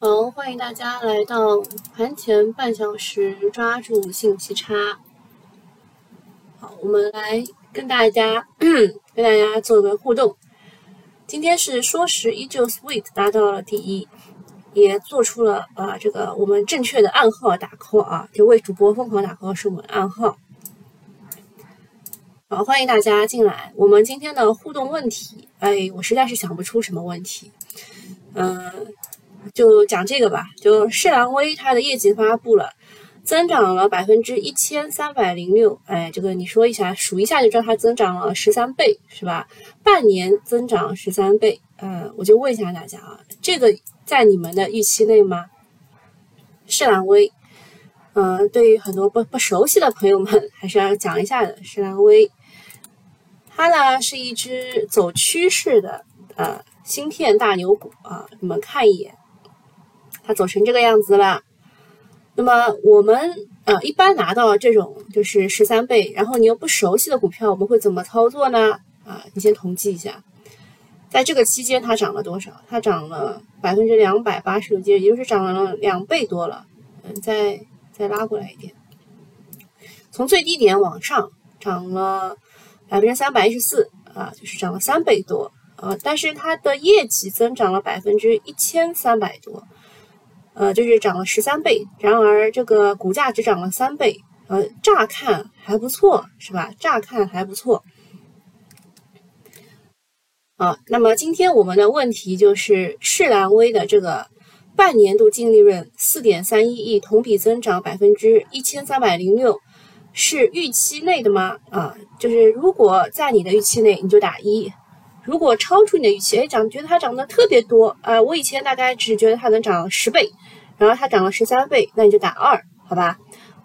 好，欢迎大家来到盘前半小时，抓住信息差。好，我们来跟大家 跟大家做个互动。今天是说时依旧 sweet 达到了第一，也做出了啊这个我们正确的暗号打 call 啊，就为主播疯狂打 call 是我们暗号。好，欢迎大家进来。我们今天的互动问题，哎，我实在是想不出什么问题，嗯。就讲这个吧，就世兰威它的业绩发布了，增长了百分之一千三百零六，哎，这个你说一下，数一下就知道它增长了十三倍，是吧？半年增长十三倍，嗯，我就问一下大家啊，这个在你们的预期内吗？世兰威，嗯，对于很多不不熟悉的朋友们，还是要讲一下的。世兰威，它呢是一只走趋势的呃芯片大牛股啊，你们看一眼。它走成这个样子了，那么我们呃一般拿到这种就是十三倍，然后你又不熟悉的股票，我们会怎么操作呢？啊，你先统计一下，在这个期间它涨了多少？它涨了百分之两百八十六，也就是涨了两倍多了。嗯，再再拉过来一点，从最低点往上涨了百分之三百一十四啊，就是涨了三倍多啊，但是它的业绩增长了百分之一千三百多。呃，就是涨了十三倍，然而这个股价只涨了三倍，呃，乍看还不错，是吧？乍看还不错。啊，那么今天我们的问题就是世兰威的这个半年度净利润四点三一亿，同比增长百分之一千三百零六，是预期内的吗？啊，就是如果在你的预期内，你就打一。如果超出你的预期，哎，涨觉得它涨得特别多，啊，我以前大概只觉得它能涨十倍，然后它涨了十三倍，那你就打二，好吧？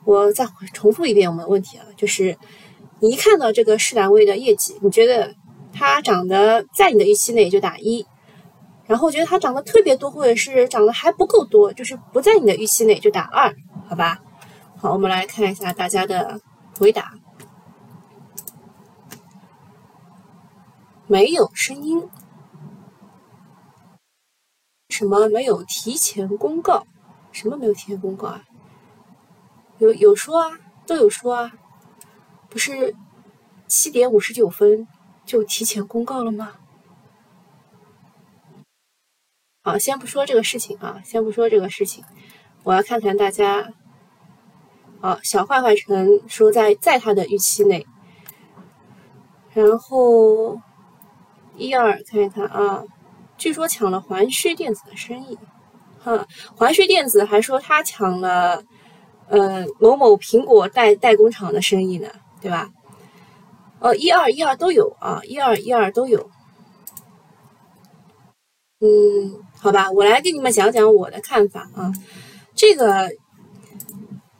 我再重复一遍我们的问题啊，就是你一看到这个世兰威的业绩，你觉得它涨得在你的预期内就打一，然后觉得它涨得特别多，或者是涨得还不够多，就是不在你的预期内就打二，好吧？好，我们来看一下大家的回答。没有声音？什么没有提前公告？什么没有提前公告啊？有有说啊，都有说啊，不是七点五十九分就提前公告了吗？好，先不说这个事情啊，先不说这个事情，我要看看大家。好，小坏坏成说在在他的预期内，然后。一二看一看啊，据说抢了环旭电子的生意，哼，环旭电子还说他抢了，呃，某某苹果代代工厂的生意呢，对吧？哦，一二一二都有啊，一二一二都有。嗯，好吧，我来给你们讲讲我的看法啊。这个，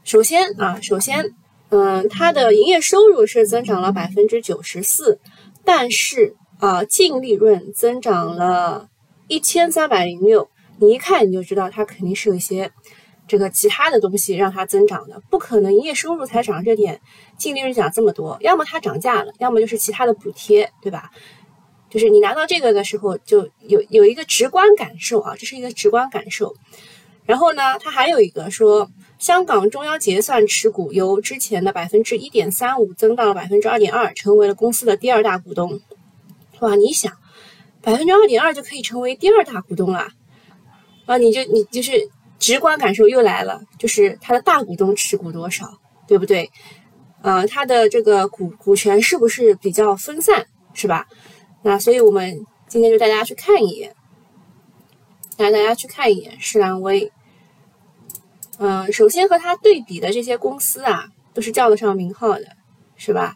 首先啊，首先，嗯，它的营业收入是增长了百分之九十四，但是。啊，净利润增长了一千三百零六，你一看你就知道它肯定是有一些这个其他的东西让它增长的，不可能营业收入才涨这点，净利润涨这么多，要么它涨价了，要么就是其他的补贴，对吧？就是你拿到这个的时候就有有一个直观感受啊，这是一个直观感受。然后呢，它还有一个说，香港中央结算持股由之前的百分之一点三五增到了百分之二点二，成为了公司的第二大股东。哇，你想，百分之二点二就可以成为第二大股东了，啊，你就你就是直观感受又来了，就是他的大股东持股多少，对不对？呃，他的这个股股权是不是比较分散，是吧？那所以我们今天就带大家去看一眼，带大家去看一眼世兰威。嗯，首先和它对比的这些公司啊，都是叫得上名号的，是吧？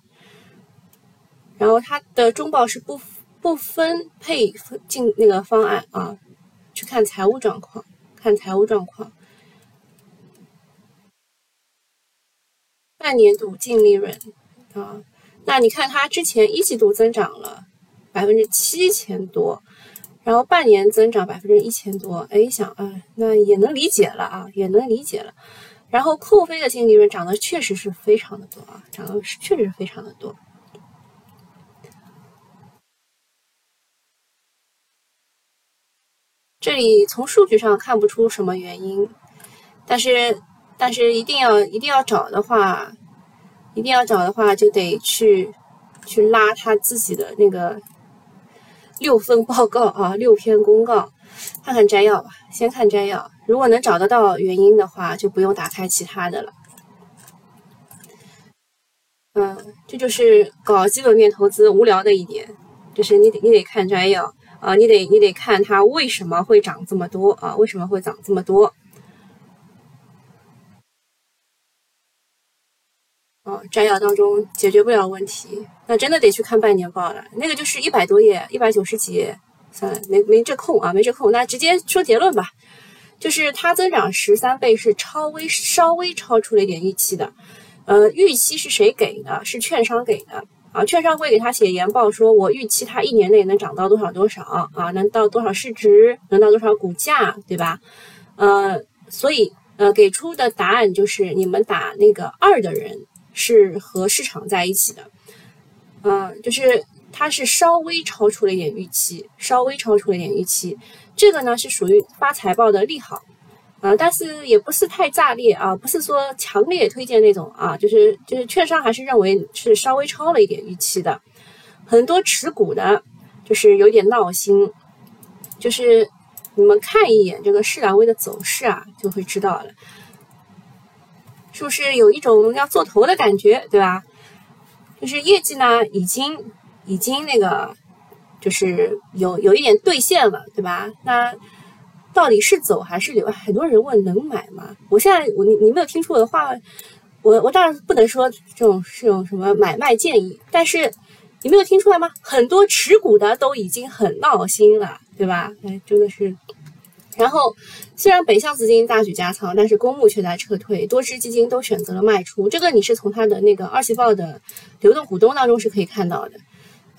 然后它的中报是不。不分配进那个方案啊，去看财务状况，看财务状况。半年度净利润啊，那你看它之前一季度增长了百分之七千多，然后半年增长百分之一千多，哎，想啊，那也能理解了啊，也能理解了。然后扣非的净利润涨得确实是非常的多啊，涨得确实是非常的多。这里从数据上看不出什么原因，但是但是一定要一定要找的话，一定要找的话就得去去拉他自己的那个 六份报告啊，六篇公告，看看摘要吧，先看摘要。如果能找得到原因的话，就不用打开其他的了。嗯，这就是搞基本面投资无聊的一点，就是你得你得看摘要啊，你得你得看它为什么会涨这么多啊，为什么会涨这么多？哦，摘要当中解决不了问题，那真的得去看半年报了。那个就是一百多页，一百九十几页，算了，没没这空啊，没这空，那直接说结论吧，就是它增长十三倍是超微稍微超出了一点预期的。呃，预期是谁给的？是券商给的啊！券商会给他写研报，说我预期它一年内能涨到多少多少啊，能到多少市值，能到多少股价，对吧？呃，所以呃，给出的答案就是你们打那个二的人是和市场在一起的，嗯，就是它是稍微超出了一点预期，稍微超出了一点预期，这个呢是属于发财报的利好。啊，但是也不是太炸裂啊，不是说强烈推荐那种啊，就是就是券商还是认为是稍微超了一点预期的，很多持股的，就是有点闹心，就是你们看一眼这个市兰威的走势啊，就会知道了，是不是有一种要做头的感觉，对吧？就是业绩呢，已经已经那个，就是有有一点兑现了，对吧？那。到底是走还是留？很多人问能买吗？我现在我你你没有听出我的话，我我当然不能说这种这种什么买卖建议，但是你没有听出来吗？很多持股的都已经很闹心了，对吧？哎，真的是。然后虽然北向资金大举加仓，但是公募却在撤退，多只基金都选择了卖出。这个你是从它的那个二季报的流动股东当中是可以看到的。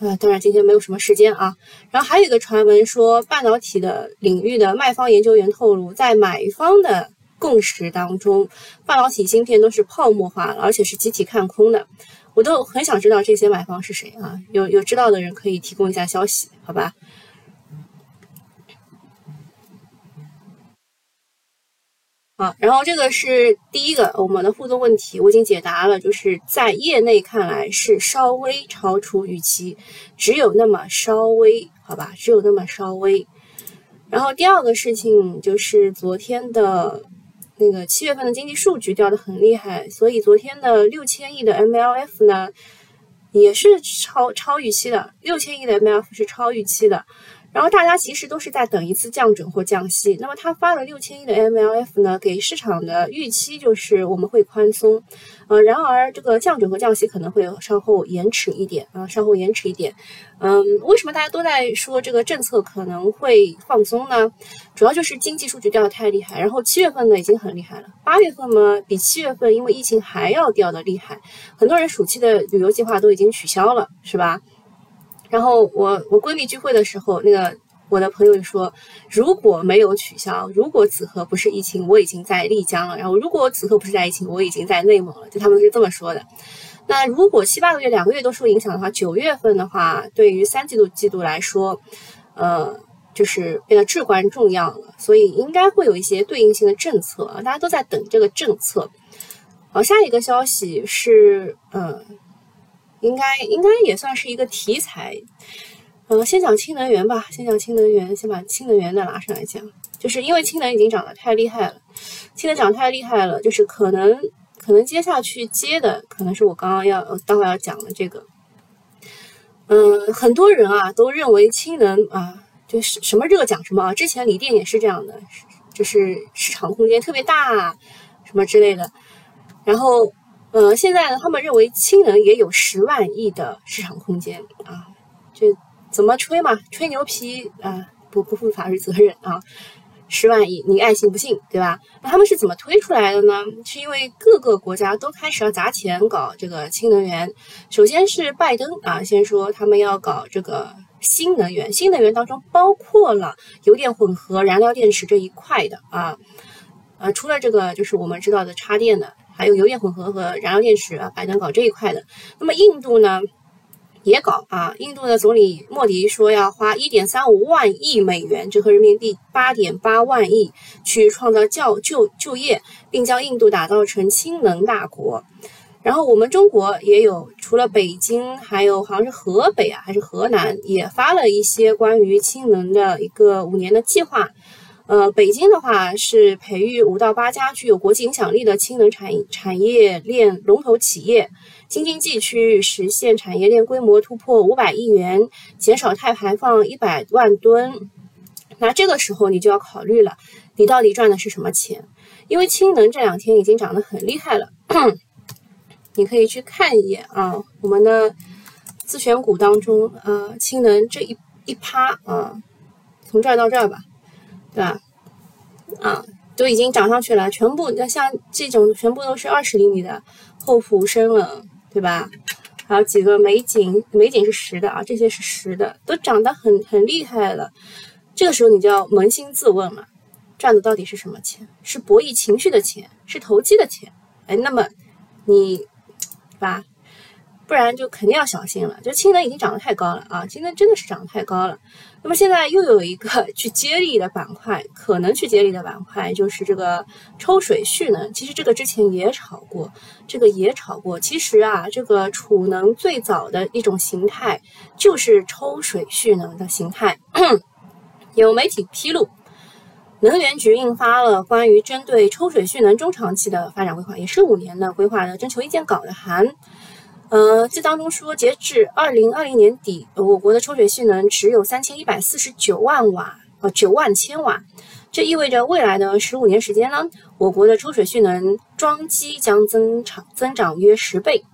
呃，当然今天没有什么时间啊。然后还有一个传闻说，半导体的领域的卖方研究员透露，在买方的共识当中，半导体芯片都是泡沫化了，而且是集体看空的。我都很想知道这些买方是谁啊？有有知道的人可以提供一下消息，好吧？好，然后这个是第一个我们的互动问题，我已经解答了，就是在业内看来是稍微超出预期，只有那么稍微，好吧，只有那么稍微。然后第二个事情就是昨天的那个七月份的经济数据掉的很厉害，所以昨天的六千亿的 MLF 呢也是超超预期的，六千亿的 MLF 是超预期的。然后大家其实都是在等一次降准或降息。那么他发了六千亿的 MLF 呢，给市场的预期就是我们会宽松。呃，然而这个降准和降息可能会稍后延迟一点啊，稍后延迟一点。嗯，为什么大家都在说这个政策可能会放松呢？主要就是经济数据掉的太厉害。然后七月份呢已经很厉害了，八月份嘛比七月份因为疫情还要掉的厉害，很多人暑期的旅游计划都已经取消了，是吧？然后我我闺蜜聚会的时候，那个我的朋友说，如果没有取消，如果此刻不是疫情，我已经在丽江了。然后如果此刻不是在疫情，我已经在内蒙了。就他们是这么说的。那如果七八个月、两个月都受影响的话，九月份的话，对于三季度季度来说，呃，就是变得至关重要了。所以应该会有一些对应性的政策啊，大家都在等这个政策。好，下一个消息是，嗯。应该应该也算是一个题材，呃，先讲氢能源吧，先讲氢能源，先把氢能源的拿上来讲，就是因为氢能已经涨得太厉害了，氢能涨太厉害了，就是可能可能接下去接的可能是我刚刚要待会要讲的这个，嗯，很多人啊都认为氢能啊就是什么热讲什么啊，之前锂电也是这样的，就是市场空间特别大什么之类的，然后。呃，现在呢，他们认为氢能也有十万亿的市场空间啊，这怎么吹嘛？吹牛皮啊，不不负法律责任啊，十万亿你爱信不信，对吧？那他们是怎么推出来的呢？是因为各个国家都开始要砸钱搞这个氢能源。首先是拜登啊，先说他们要搞这个新能源，新能源当中包括了油电混合、燃料电池这一块的啊，呃，除了这个就是我们知道的插电的。还有油电混合和燃料电池啊，拜登搞这一块的。那么印度呢，也搞啊！印度的总理莫迪说要花一点三五万亿美元，折合人民币八点八万亿，去创造教就就业，并将印度打造成氢能大国。然后我们中国也有，除了北京，还有好像是河北啊，还是河南，也发了一些关于氢能的一个五年的计划。呃，北京的话是培育五到八家具有国际影响力的氢能产产业链龙头企业。京津冀区域实现产业链规模突破五百亿元，减少碳排放一百万吨。那这个时候你就要考虑了，你到底赚的是什么钱？因为氢能这两天已经涨得很厉害了，你可以去看一眼啊，我们的自选股当中啊，氢能这一一趴啊，从这儿到这儿吧，对吧？啊，都已经涨上去了，全部那像这种全部都是二十厘米的厚朴生冷。对吧？还有几个美景，美景是实的啊，这些是实的，都涨得很很厉害了。这个时候你就要扪心自问了，赚的到底是什么钱？是博弈情绪的钱，是投机的钱？哎，那么你，对吧？不然就肯定要小心了。就是氢能已经涨得太高了啊，氢能真的是涨得太高了。那么现在又有一个去接力的板块，可能去接力的板块就是这个抽水蓄能。其实这个之前也炒过，这个也炒过。其实啊，这个储能最早的一种形态就是抽水蓄能的形态。有媒体披露，能源局印发了关于针对抽水蓄能中长期的发展规划，也是五年的规划的征求意见稿的函。呃，这当中说，截至二零二零年底，我国的抽水蓄能只有三千一百四十九万瓦，呃，九万千瓦。这意味着未来的十五年时间呢，我国的抽水蓄能装机将增长增长约十倍。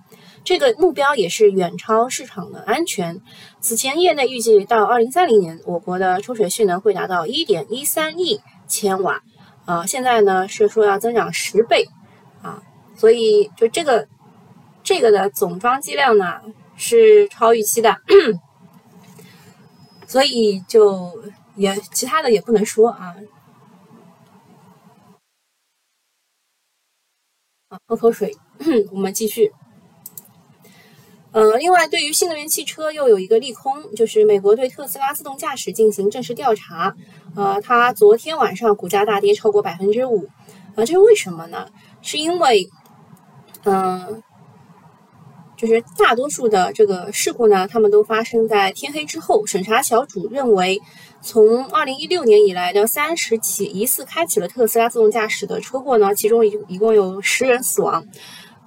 这个目标也是远超市场的安全。此前，业内预计到二零三零年，我国的抽水蓄能会达到一点一三亿千瓦。啊，现在呢是说要增长十倍，啊，所以就这个。这个的总装机量呢是超预期的，所以就也其他的也不能说啊。喝口水，我们继续。呃，另外，对于新能源汽车又有一个利空，就是美国对特斯拉自动驾驶进行正式调查。呃，它昨天晚上股价大跌超过百分之五。啊，这是为什么呢？是因为，嗯。就是大多数的这个事故呢，他们都发生在天黑之后。审查小组认为，从二零一六年以来的三十起疑似开启了特斯拉自动驾驶的车祸呢，其中一一共有十人死亡。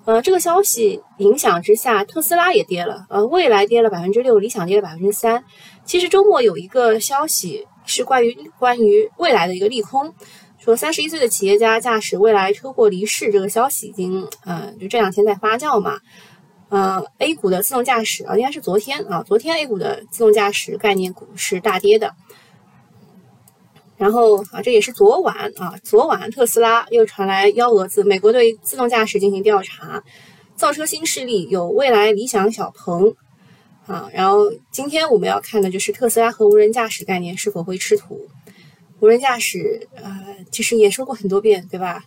呃，这个消息影响之下，特斯拉也跌了，呃，蔚来跌了百分之六，理想跌了百分之三。其实周末有一个消息是关于关于未来的一个利空，说三十一岁的企业家驾驶蔚来车祸离世，这个消息已经呃就这两天在发酵嘛。呃，A 股的自动驾驶啊，应该是昨天啊，昨天 A 股的自动驾驶概念股是大跌的。然后啊，这也是昨晚啊，昨晚特斯拉又传来幺蛾子，美国对自动驾驶进行调查，造车新势力有未来、理想、小鹏啊。然后今天我们要看的就是特斯拉和无人驾驶概念是否会吃土。无人驾驶呃，其实也说过很多遍，对吧？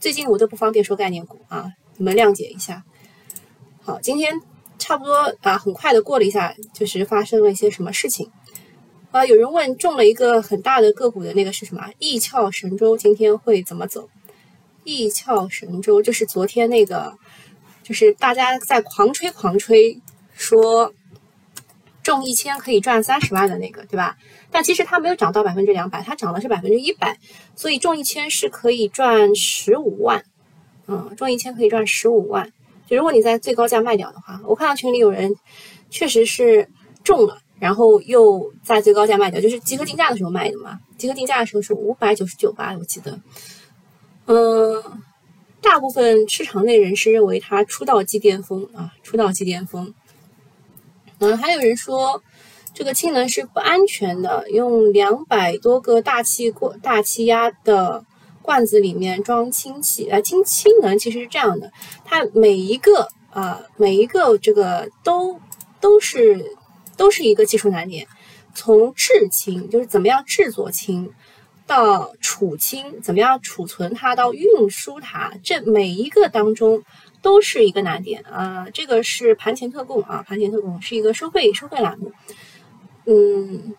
最近我都不方便说概念股啊，你们谅解一下。好，今天差不多啊，很快的过了一下，就是发生了一些什么事情啊？有人问中了一个很大的个股的那个是什么？易翘神州今天会怎么走？易翘神州就是昨天那个，就是大家在狂吹狂吹说中一千可以赚三十万的那个，对吧？但其实它没有涨到百分之两百，它涨的是百分之一百，所以中一千是可以赚十五万，嗯，中一千可以赚十五万。如果你在最高价卖掉的话，我看到群里有人确实是中了，然后又在最高价卖掉，就是集合竞价的时候卖的嘛。集合竞价的时候是五百九十九吧，我记得。嗯，大部分市场内人士认为它出道即巅峰啊，出道即巅峰。嗯，还有人说这个氢能是不安全的，用两百多个大气过大气压的。罐子里面装氢气，呃，氢氢能其实是这样的，它每一个啊，每一个这个都都是都是一个技术难点，从制氢就是怎么样制作氢，到储氢怎么样储存它，到运输它，这每一个当中都是一个难点啊。这个是盘前特供啊，盘前特供是一个收费收费栏目，嗯。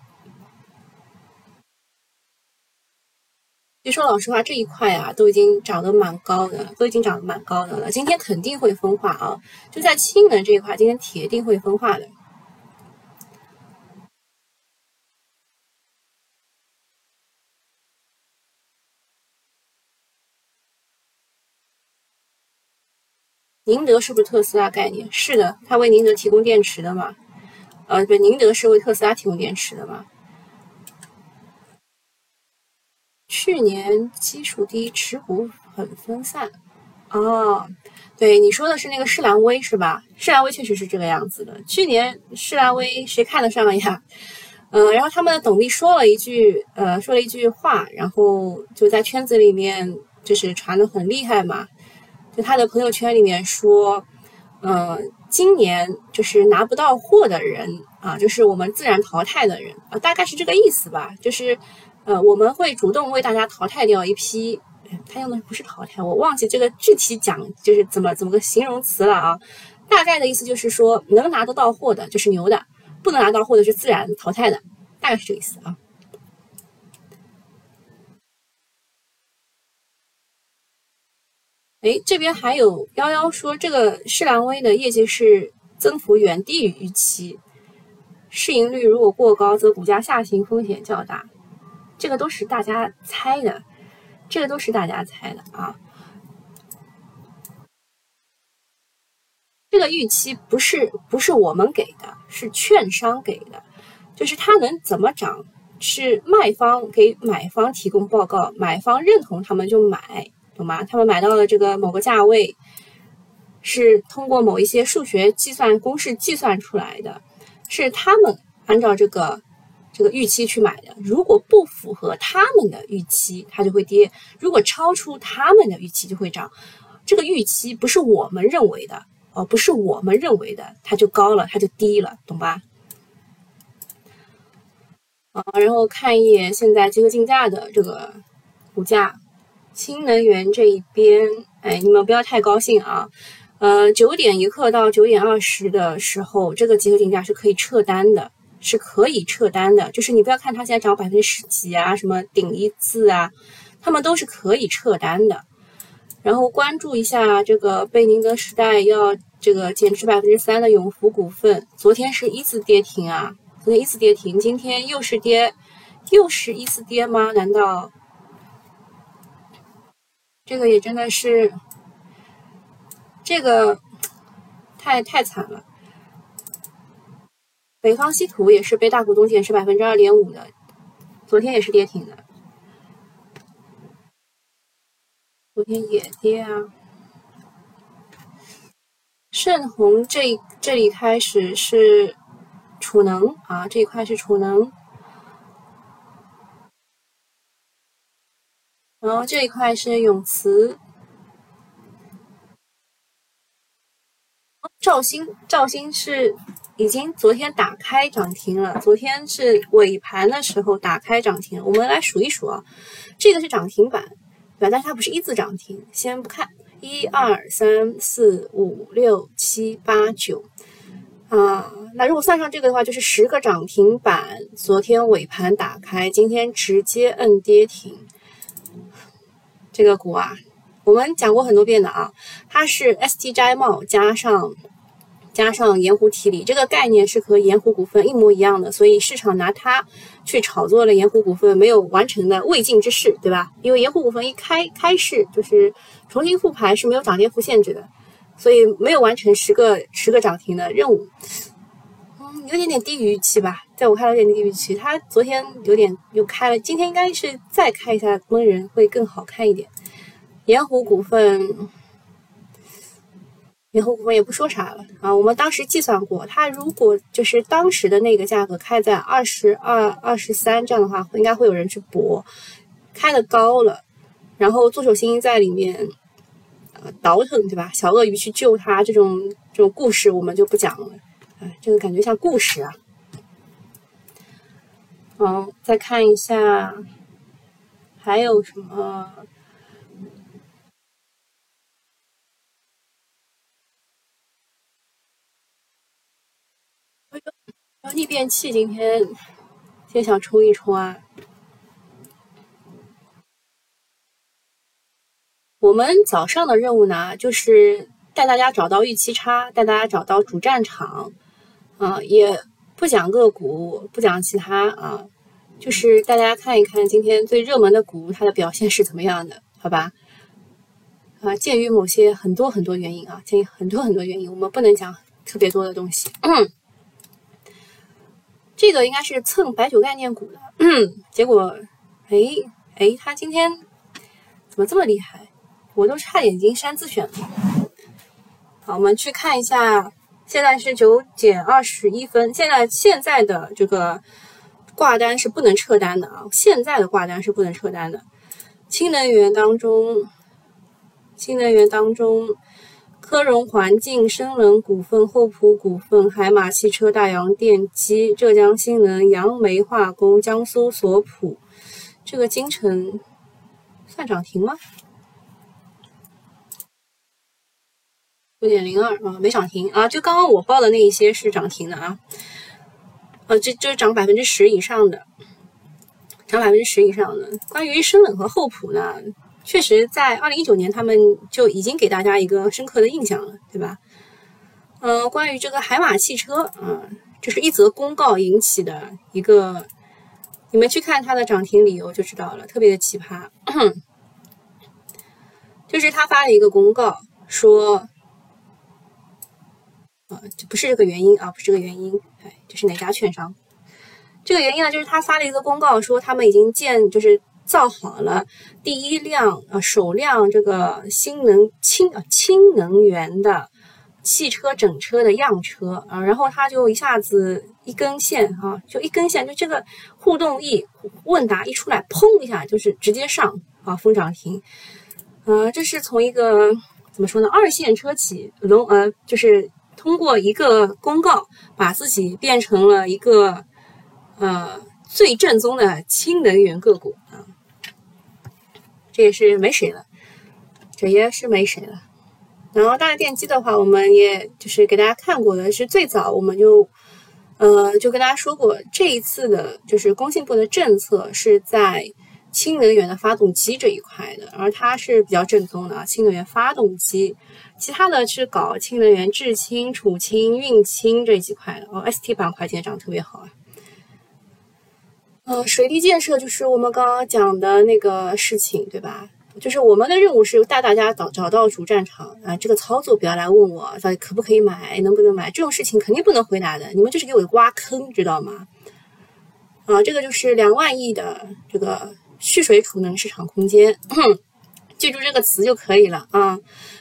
其实说老实话，这一块啊都已经涨得蛮高的，都已经涨得蛮高的了。今天肯定会分化啊，就在氢能这一块，今天铁定会分化的。宁德是不是特斯拉概念？是的，它为宁德提供电池的嘛？呃，对，宁德是为特斯拉提供电池的嘛？去年基数低，持股很分散。哦，对，你说的是那个世兰威是吧？世兰威确实是这个样子的。去年世兰威谁看得上呀？嗯，然后他们的董秘说了一句，呃，说了一句话，然后就在圈子里面就是传的很厉害嘛。就他的朋友圈里面说，嗯，今年就是拿不到货的人啊，就是我们自然淘汰的人啊，大概是这个意思吧，就是。呃，我们会主动为大家淘汰掉一批，他用的不是淘汰，我忘记这个具体讲就是怎么怎么个形容词了啊。大概的意思就是说，能拿得到货的就是牛的，不能拿到货的是自然淘汰的，大概是这个意思啊。哎，这边还有幺幺说，这个世兰威的业绩是增幅远低于预期，市盈率如果过高，则股价下行风险较大。这个都是大家猜的，这个都是大家猜的啊。这个预期不是不是我们给的，是券商给的，就是它能怎么涨，是卖方给买方提供报告，买方认同他们就买，懂吗？他们买到了这个某个价位，是通过某一些数学计算公式计算出来的，是他们按照这个。这个预期去买的，如果不符合他们的预期，它就会跌；如果超出他们的预期，就会涨。这个预期不是我们认为的哦，不是我们认为的，它就高了，它就低了，懂吧？啊，然后看一眼现在集合竞价的这个股价，新能源这一边，哎，你们不要太高兴啊。呃，九点一刻到九点二十的时候，这个集合竞价是可以撤单的。是可以撤单的，就是你不要看它现在涨百分之十几啊，什么顶一字啊，他们都是可以撤单的。然后关注一下这个贝宁德时代要这个减持百分之三的永福股份，昨天是一字跌停啊，昨天一字跌停，今天又是跌，又是一字跌吗？难道这个也真的是这个太太惨了？北方稀土也是被大股东减持百分之二点五的，昨天也是跌停的，昨天也跌啊。盛虹这这里开始是储能啊，这一块是储能，然后这一块是永磁。兆星，兆星是已经昨天打开涨停了。昨天是尾盘的时候打开涨停。我们来数一数啊，这个是涨停板，对吧？但是它不是一字涨停，先不看。一二三四五六七八九啊，那如果算上这个的话，就是十个涨停板。昨天尾盘打开，今天直接摁跌停。这个股啊，我们讲过很多遍的啊，它是 ST 摘帽加上。加上盐湖提锂这个概念是和盐湖股份一模一样的，所以市场拿它去炒作了盐湖股份没有完成的未尽之事，对吧？因为盐湖股份一开开市就是重新复牌是没有涨跌幅限制的，所以没有完成十个十个涨停的任务。嗯，有点点低于预期吧，在我看来有点低于预期。它昨天有点又开了，今天应该是再开一下工人会更好看一点。盐湖股份。以后我们也不说啥了啊！我们当时计算过，它如果就是当时的那个价格开在二十二、二十三这样的话，应该会有人去博，开的高了，然后做手心在里面呃倒腾，对吧？小鳄鱼去救它这种这种故事我们就不讲了，哎，这个感觉像故事啊。好，再看一下还有什么。逆变器今天先想冲一冲啊。我们早上的任务呢，就是带大家找到预期差，带大家找到主战场，啊，也不讲个股，不讲其他啊，就是带大家看一看今天最热门的股它的表现是怎么样的，好吧？啊，鉴于某些很多很多原因啊，鉴于很多很多原因，我们不能讲特别多的东西。嗯这个应该是蹭白酒概念股的，结果，哎哎，他今天怎么这么厉害？我都差点进山自选了。好，我们去看一下，现在是九点二十一分，现在现在的这个挂单是不能撤单的啊，现在的挂单是不能撤单的。氢能源当中。新能源当中，科融环境、深冷股份、厚普股份、海马汽车、大洋电机、浙江新能、杨梅化工、江苏索普，这个金城算涨停吗？六点零二啊，没涨停啊，就刚刚我报的那一些是涨停的啊，呃，这这涨百分之十以上的，涨百分之十以上的。关于深冷和厚普呢？确实，在二零一九年，他们就已经给大家一个深刻的印象了，对吧？嗯，关于这个海马汽车，啊，这是一则公告引起的一个，你们去看它的涨停理由就知道了，特别的奇葩。就是他发了一个公告说，啊，这不是这个原因啊，不是这个原因，哎，这是哪家券商？这个原因呢，就是他发了一个公告说，他们已经建，就是。造好了第一辆呃首辆这个新能氢啊氢能源的汽车整车的样车啊，然后他就一下子一根线啊，就一根线，就这个互动一问答一出来，砰一下就是直接上啊封涨停，呃，这是从一个怎么说呢二线车企龙呃就是通过一个公告把自己变成了一个呃最正宗的氢能源个股。这也是没谁了，这也是没谁了。然后大电机的话，我们也就是给大家看过的是最早我们就，呃，就跟大家说过，这一次的就是工信部的政策是在氢能源的发动机这一块的，而它是比较正宗的啊，氢能源发动机，其他的是搞氢能源制氢、储氢、运氢这几块的。哦，ST 板块今天涨得特别好啊。呃，水利建设就是我们刚刚讲的那个事情，对吧？就是我们的任务是带大家找找到主战场啊。这个操作不要来问我到底可不可以买，能不能买，这种事情肯定不能回答的。你们就是给我挖坑，知道吗？啊，这个就是两万亿的这个蓄水储能市场空间，记住这个词就可以了啊。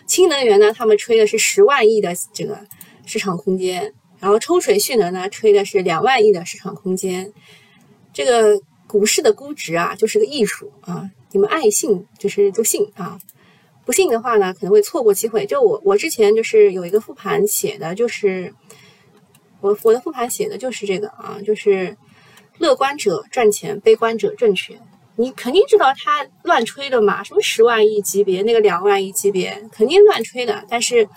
氢能源呢，他们吹的是十万亿的这个市场空间，然后抽水蓄能呢，吹的是两万亿的市场空间。这个股市的估值啊，就是个艺术啊！你们爱信就是就信啊，不信的话呢，可能会错过机会。就我我之前就是有一个复盘写的，就是我我的复盘写的就是这个啊，就是乐观者赚钱，悲观者挣钱。你肯定知道他乱吹的嘛，什么十万亿级别，那个两万亿级别，肯定乱吹的。但是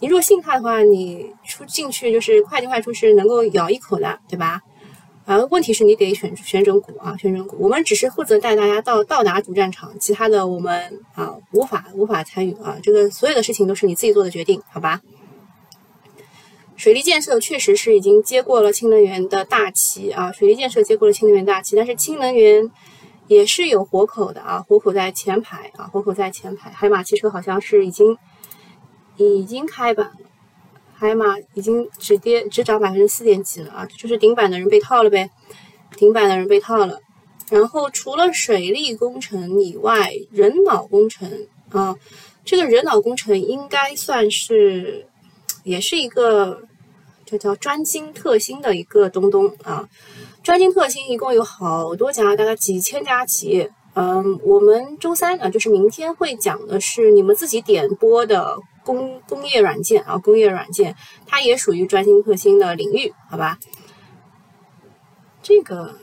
你如果信他的话，你出进去就是快进快出，是能够咬一口的，对吧？啊，问题是你得选选准股啊，选准股。我们只是负责带大家到到达主战场，其他的我们啊无法无法参与啊。这个所有的事情都是你自己做的决定，好吧？水利建设确实是已经接过了氢能源的大旗啊，水利建设接过了氢能源大旗，但是氢能源也是有活口的啊，活口在前排啊，活口在前排。海马汽车好像是已经已经开板了。海马已经只跌只涨百分之四点几了啊，就是顶板的人被套了呗，顶板的人被套了。然后除了水利工程以外，人脑工程啊，这个人脑工程应该算是也是一个这叫专精特新的一个东东啊。专精特新一共有好多家，大概几千家企业。嗯，我们周三啊，就是明天会讲的是你们自己点播的。工工业软件啊，工业软件，它也属于专精特新的领域，好吧？这个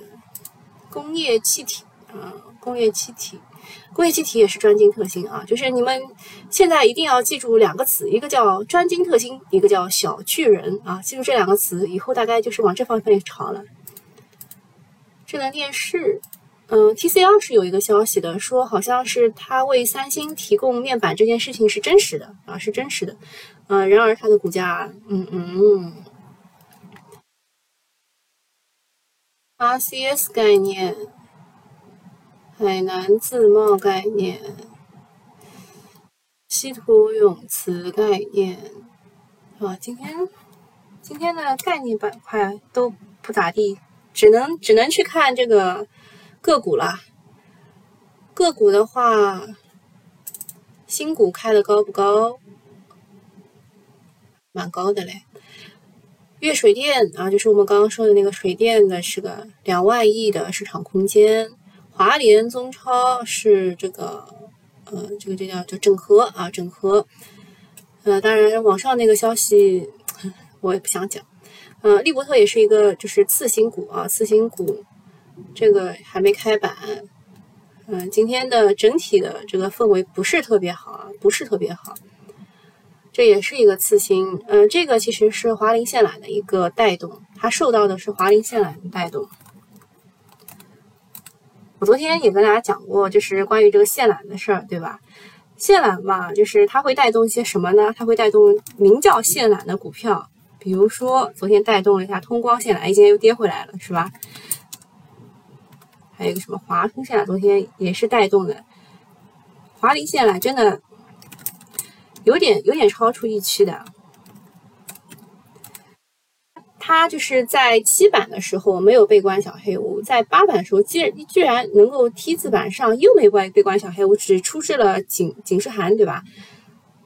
工业气体啊，工业气体，工业气体也是专精特新啊，就是你们现在一定要记住两个词，一个叫专精特新，一个叫小巨人啊，记住这两个词以后大概就是往这方面朝了。智能电视，嗯，TCL 是有一个消息的，说好像是他为三星提供面板这件事情是真实的啊，是真实的，嗯，然而它的股价，嗯嗯，RCS 概念。海南自贸概念、稀土永磁概念，啊，今天今天的概念板块都不咋地，只能只能去看这个个股啦。个股的话，新股开的高不高？蛮高的嘞。粤水电啊，就是我们刚刚说的那个水电的，是个两万亿的市场空间。华联中超是这个，呃，这个这叫叫整合啊，整合。呃，当然网上那个消息我也不想讲。呃，利伯特也是一个就是次新股啊，次新股，这个还没开板。嗯，今天的整体的这个氛围不是特别好啊，不是特别好。这也是一个次新，呃，这个其实是华林线缆的一个带动，它受到的是华林线缆的带动。我昨天也跟大家讲过，就是关于这个线缆的事儿，对吧？线缆嘛，就是它会带动一些什么呢？它会带动名叫线缆的股票，比如说昨天带动了一下通光线缆，今天又跌回来了，是吧？还有一个什么华通线啊，昨天也是带动的。华菱线缆真的有点有点超出预期的。它就是在七板的时候没有被关小黑屋，在八板的时候，居居然能够 T 字板上又没关被关小黑屋，只出示了警警示函，对吧？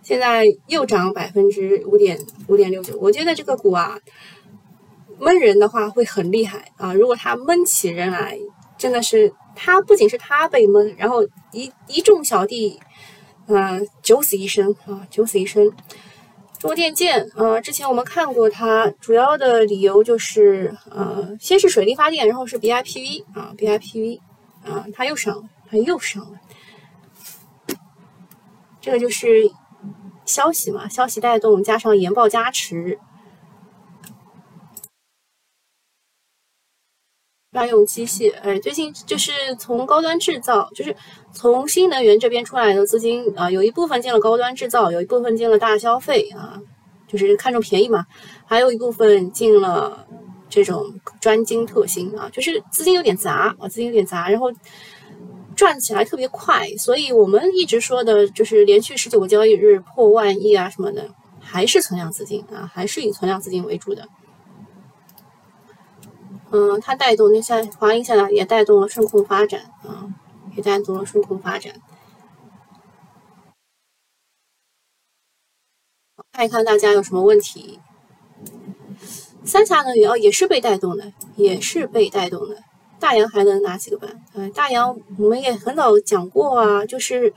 现在又涨百分之五点五点六九，我觉得这个股啊，闷人的话会很厉害啊！如果它闷起人来，真的是他不仅是他被闷，然后一一众小弟，嗯，九死一生啊，九死一生。中国电建，呃，之前我们看过它，主要的理由就是，呃，先是水力发电，然后是 BIPV 啊，BIPV 啊，它又上了，它又上了，这个就是消息嘛，消息带动加上研报加持。专用机械，哎，最近就是从高端制造，就是从新能源这边出来的资金啊，有一部分进了高端制造，有一部分进了大消费啊，就是看中便宜嘛，还有一部分进了这种专精特新啊，就是资金有点杂啊，资金有点杂，然后赚起来特别快，所以我们一直说的就是连续十九个交易日破万亿啊什么的，还是存量资金啊，还是以存量资金为主的。嗯，它带动那像华银下来也带动了顺控发展啊，也带动了顺控发展。看一看大家有什么问题？三峡能源哦，也是被带动的，也是被带动的。大洋还能拿几个板？嗯，大洋我们也很早讲过啊，就是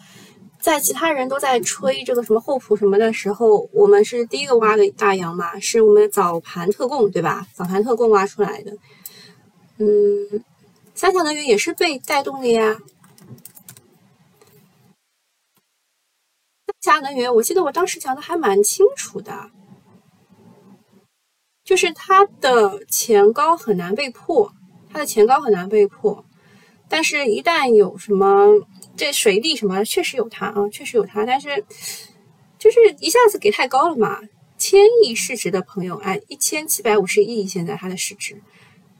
在其他人都在吹这个什么厚普什么的时候，我们是第一个挖的大洋嘛，是我们早盘特供对吧？早盘特供挖出来的。嗯，三峡能源也是被带动的呀。三峡能源，我记得我当时讲的还蛮清楚的，就是它的前高很难被破，它的前高很难被破。但是，一旦有什么这水利什么，确实有它啊，确实有它。但是，就是一下子给太高了嘛，千亿市值的朋友，哎，一千七百五十亿，现在它的市值，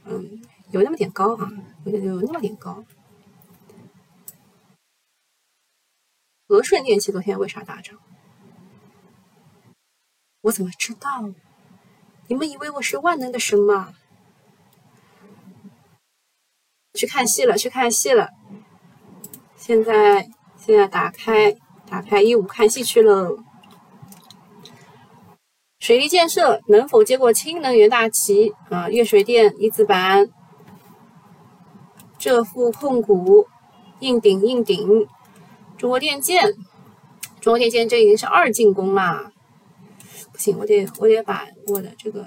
嗯。有那么点高啊，有有那么点高。和顺电器昨天为啥大涨？我怎么知道？你们以为我是万能的神吗？去看戏了，去看戏了。现在现在打开打开一五看戏去了。水利建设能否接过氢能源大旗啊？粤水电一字板。浙富控股硬顶硬顶，中国电建，中国电建这已经是二进攻啦！不行，我得我得把我的这个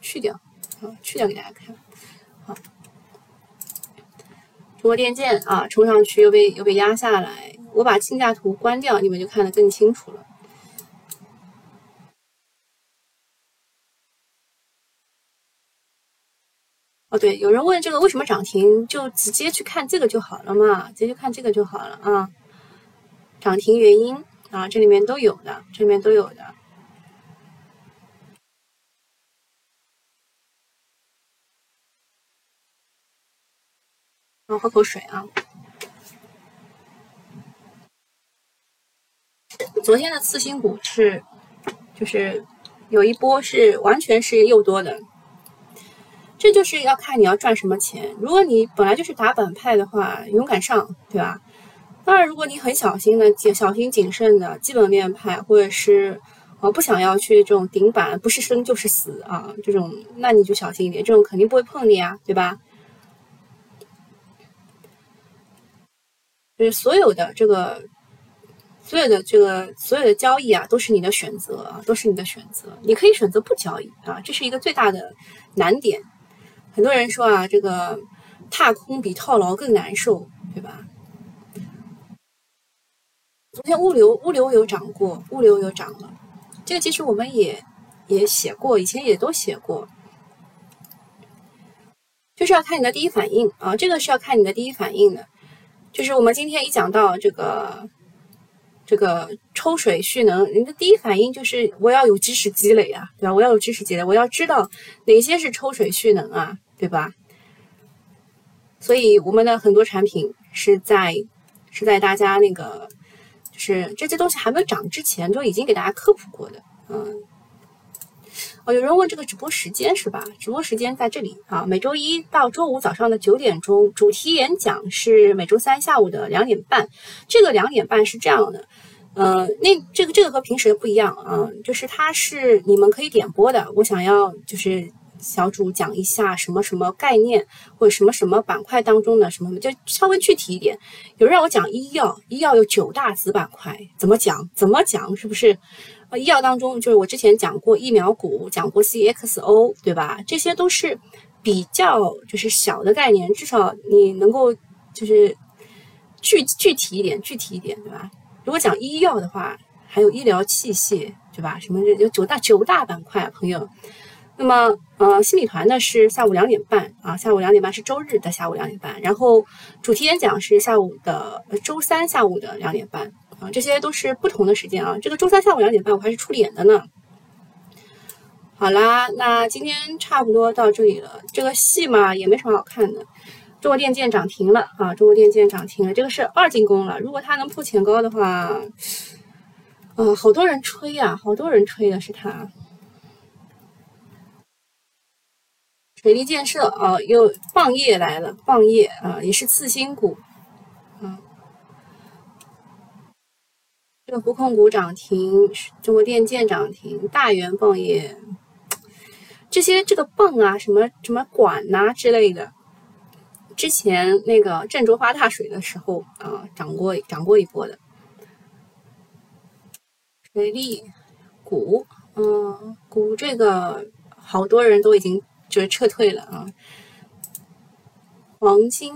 去掉啊，去掉给大家看。好，中国电建啊，冲上去又被又被压下来。我把竞价图关掉，你们就看得更清楚了。哦，对，有人问这个为什么涨停，就直接去看这个就好了嘛，直接看这个就好了啊。涨停原因啊，这里面都有的，这里面都有的。我喝口水啊。昨天的次新股是，就是有一波是完全是诱多的。这就是要看你要赚什么钱。如果你本来就是打板派的话，勇敢上，对吧？当然，如果你很小心的、小心谨慎的基本面派，或者是呃不想要去这种顶板，不是生就是死啊，这种那你就小心一点，这种肯定不会碰你啊，对吧？就是所有的这个，所有的这个，所有的交易啊，都是你的选择，都是你的选择。你可以选择不交易啊，这是一个最大的难点。很多人说啊，这个踏空比套牢更难受，对吧？昨天物流物流有涨过，物流有涨了，这个其实我们也也写过，以前也都写过，就是要看你的第一反应啊，这个是要看你的第一反应的。就是我们今天一讲到这个这个抽水蓄能，你的第一反应就是我要有知识积累啊，对吧？我要有知识积累，我要知道哪些是抽水蓄能啊。对吧？所以我们的很多产品是在是在大家那个就是这些东西还没有涨之前就已经给大家科普过的。嗯，哦，有人问这个直播时间是吧？直播时间在这里啊，每周一到周五早上的九点钟，主题演讲是每周三下午的两点半。这个两点半是这样的，呃，那这个这个和平时的不一样啊，就是它是你们可以点播的。我想要就是。小组讲一下什么什么概念，或者什么什么板块当中的什么，就稍微具体一点。有人让我讲医药，医药有九大子板块，怎么讲？怎么讲？是不是？呃，医药当中就是我之前讲过疫苗股，讲过 CXO，对吧？这些都是比较就是小的概念，至少你能够就是具具体一点，具体一点，对吧？如果讲医药的话，还有医疗器械，对吧？什么有九大九大板块，朋友。那么，呃，新米团呢是下午两点半啊，下午两点半是周日的下午两点半，然后主题演讲是下午的周三下午的两点半啊，这些都是不同的时间啊。这个周三下午两点半我还是出脸的呢。好啦，那今天差不多到这里了，这个戏嘛也没什么好看的。中国电建涨停了啊，中国电建涨停了，这个是二进攻了。如果它能破前高的话，啊，好多人吹呀，好多人吹的是它。水利建设啊，又棒业来了，棒业啊，也是次新股，嗯，这个福控股涨停，中国电建涨停，大元棒业，这些这个泵啊，什么什么管呐之类的，之前那个郑州发大水的时候啊，涨过涨过一波的，水利股，嗯，股这个好多人都已经。就是撤退了啊！黄金，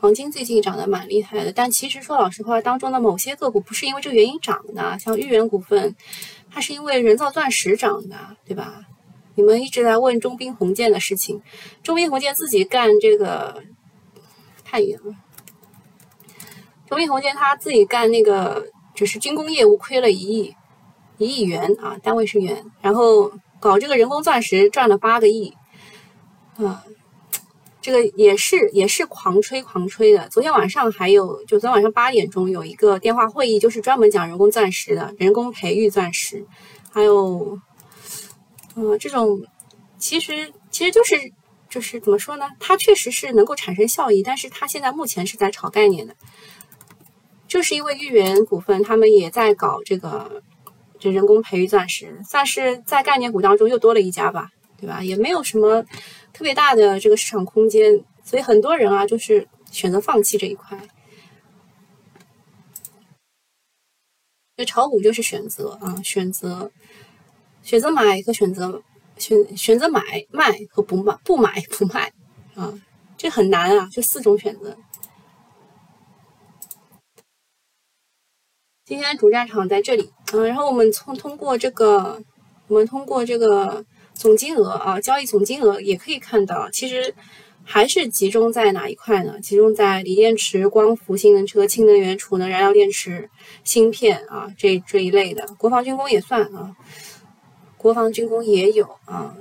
黄金最近涨得蛮厉害的，但其实说老实话，当中的某些个股不是因为这个原因涨的，像豫园股份，它是因为人造钻石涨的，对吧？你们一直在问中兵红箭的事情，中兵红箭自己干这个太远了。中兵红箭他自己干那个就是军工业务，亏了一亿一亿元啊，单位是元，然后搞这个人工钻石赚了八个亿。啊，这个也是也是狂吹狂吹的。昨天晚上还有，就昨天晚上八点钟有一个电话会议，就是专门讲人工钻石的，人工培育钻石，还有，嗯，这种其实其实就是就是怎么说呢？它确实是能够产生效益，但是它现在目前是在炒概念的，就是因为豫园股份他们也在搞这个这人工培育钻石，算是在概念股当中又多了一家吧，对吧？也没有什么。特别大的这个市场空间所以很多人啊就是选择放弃这一块。就炒股就是选择啊选择选择买和选择选选择买卖和不卖不买不卖啊这很难啊就四种选择。今天主战场在这里嗯然后我们从通过这个我们通过这个总金额啊，交易总金额也可以看到，其实还是集中在哪一块呢？集中在锂电池、光伏、新能车、氢能源、储能、燃料电池、芯片啊这这一类的，国防军工也算啊，国防军工也有啊，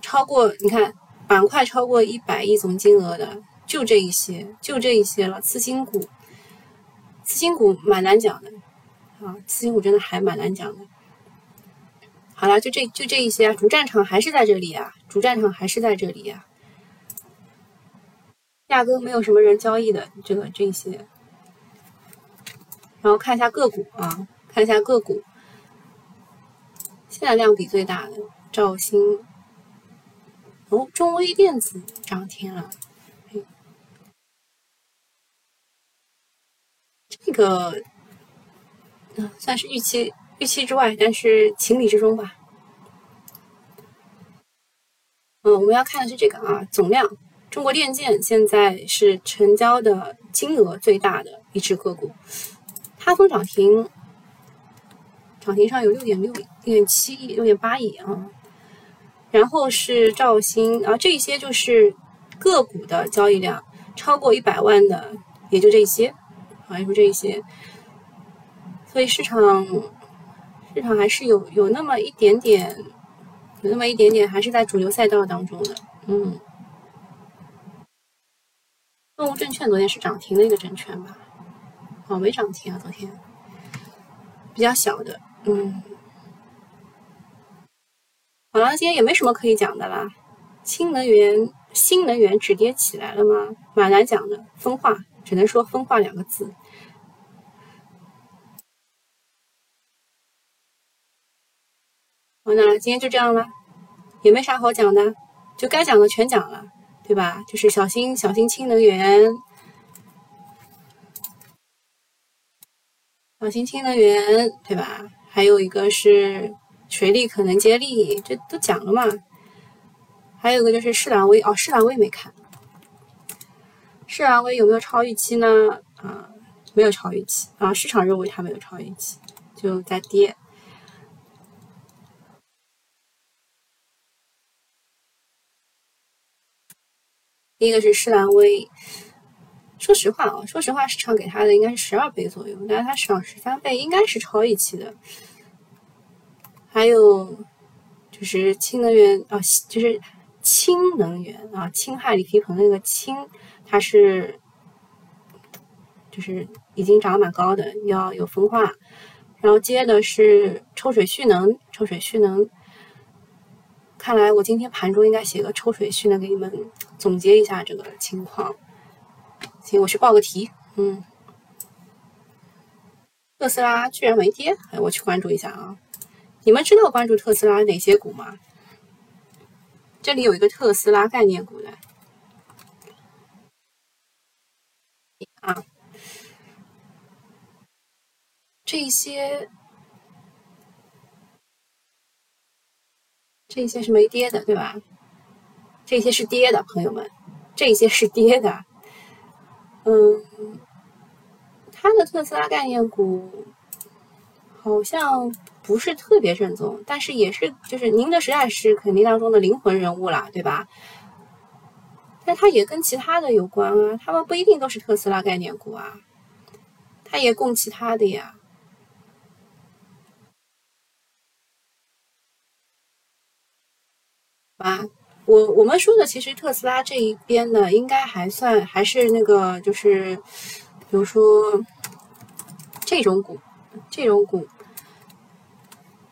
超过你看。板块超过一百亿总金额的就这一些，就这一些了。次新股，次新股蛮难讲的啊，次新股真的还蛮难讲的。好了，就这就这一些啊，主战场还是在这里啊，主战场还是在这里啊，压根没有什么人交易的这个这些。然后看一下个股啊，看一下个股，现在量比最大的兆兴。哦，中微电子涨停了，这个嗯算是预期预期之外，但是情理之中吧。嗯，我们要看的是这个啊，总量，中国电建现在是成交的金额最大的一只个股，它封涨停，涨停上有六点六六点七亿、六点八亿啊。然后是兆兴啊，这些就是个股的交易量超过一百万的，也就这些啊，也就这些。所以市场市场还是有有那么一点点，有那么一点点还是在主流赛道当中的。嗯，动物证券昨天是涨停的一个证券吧？哦，没涨停啊，昨天比较小的，嗯。好了，今天也没什么可以讲的啦。新能源，新能源止跌起来了吗？蛮难讲的，分化，只能说分化两个字。好，那今天就这样了，也没啥好讲的，就该讲的全讲了，对吧？就是小心，小心氢能源，小心氢能源，对吧？还有一个是。水利可能接力，这都讲了嘛？还有个就是世兰威哦，世兰威没看，世兰威有没有超预期呢？啊，没有超预期啊，市场认为它没有超预期，就在跌。一个是施兰威，说实话啊，说实话，市场给它的应该是十二倍左右，但是它市场十三倍，应该是超预期的。还有就是氢能源啊，就是氢能源啊，氢氦锂铍硼那个氢，它是就是已经涨得蛮高的，要有分化。然后接的是抽水蓄能，抽水蓄能。看来我今天盘中应该写个抽水序呢给你们总结一下这个情况。行，我去报个题。嗯，特斯拉居然没跌，哎，我去关注一下啊。你们知道关注特斯拉哪些股吗？这里有一个特斯拉概念股的啊，这些这些是没跌的，对吧？这些是跌的，朋友们，这些是跌的。嗯，它的特斯拉概念股好像。不是特别正宗，但是也是就是宁德时代是肯定当中的灵魂人物啦，对吧？但它也跟其他的有关啊，他们不一定都是特斯拉概念股啊，它也供其他的呀。啊，我我们说的其实特斯拉这一边呢，应该还算还是那个就是，比如说这种股，这种股。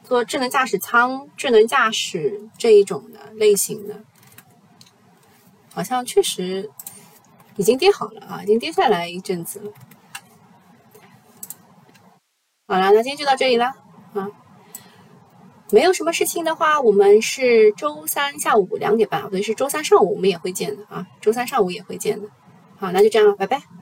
做智能驾驶舱、智能驾驶这一种的类型的，好像确实已经跌好了啊，已经跌下来一阵子了。好了，那今天就到这里了啊。没有什么事情的话，我们是周三下午两点半，不对，是周三上午我们也会见的啊，周三上午也会见的。好，那就这样了，拜拜。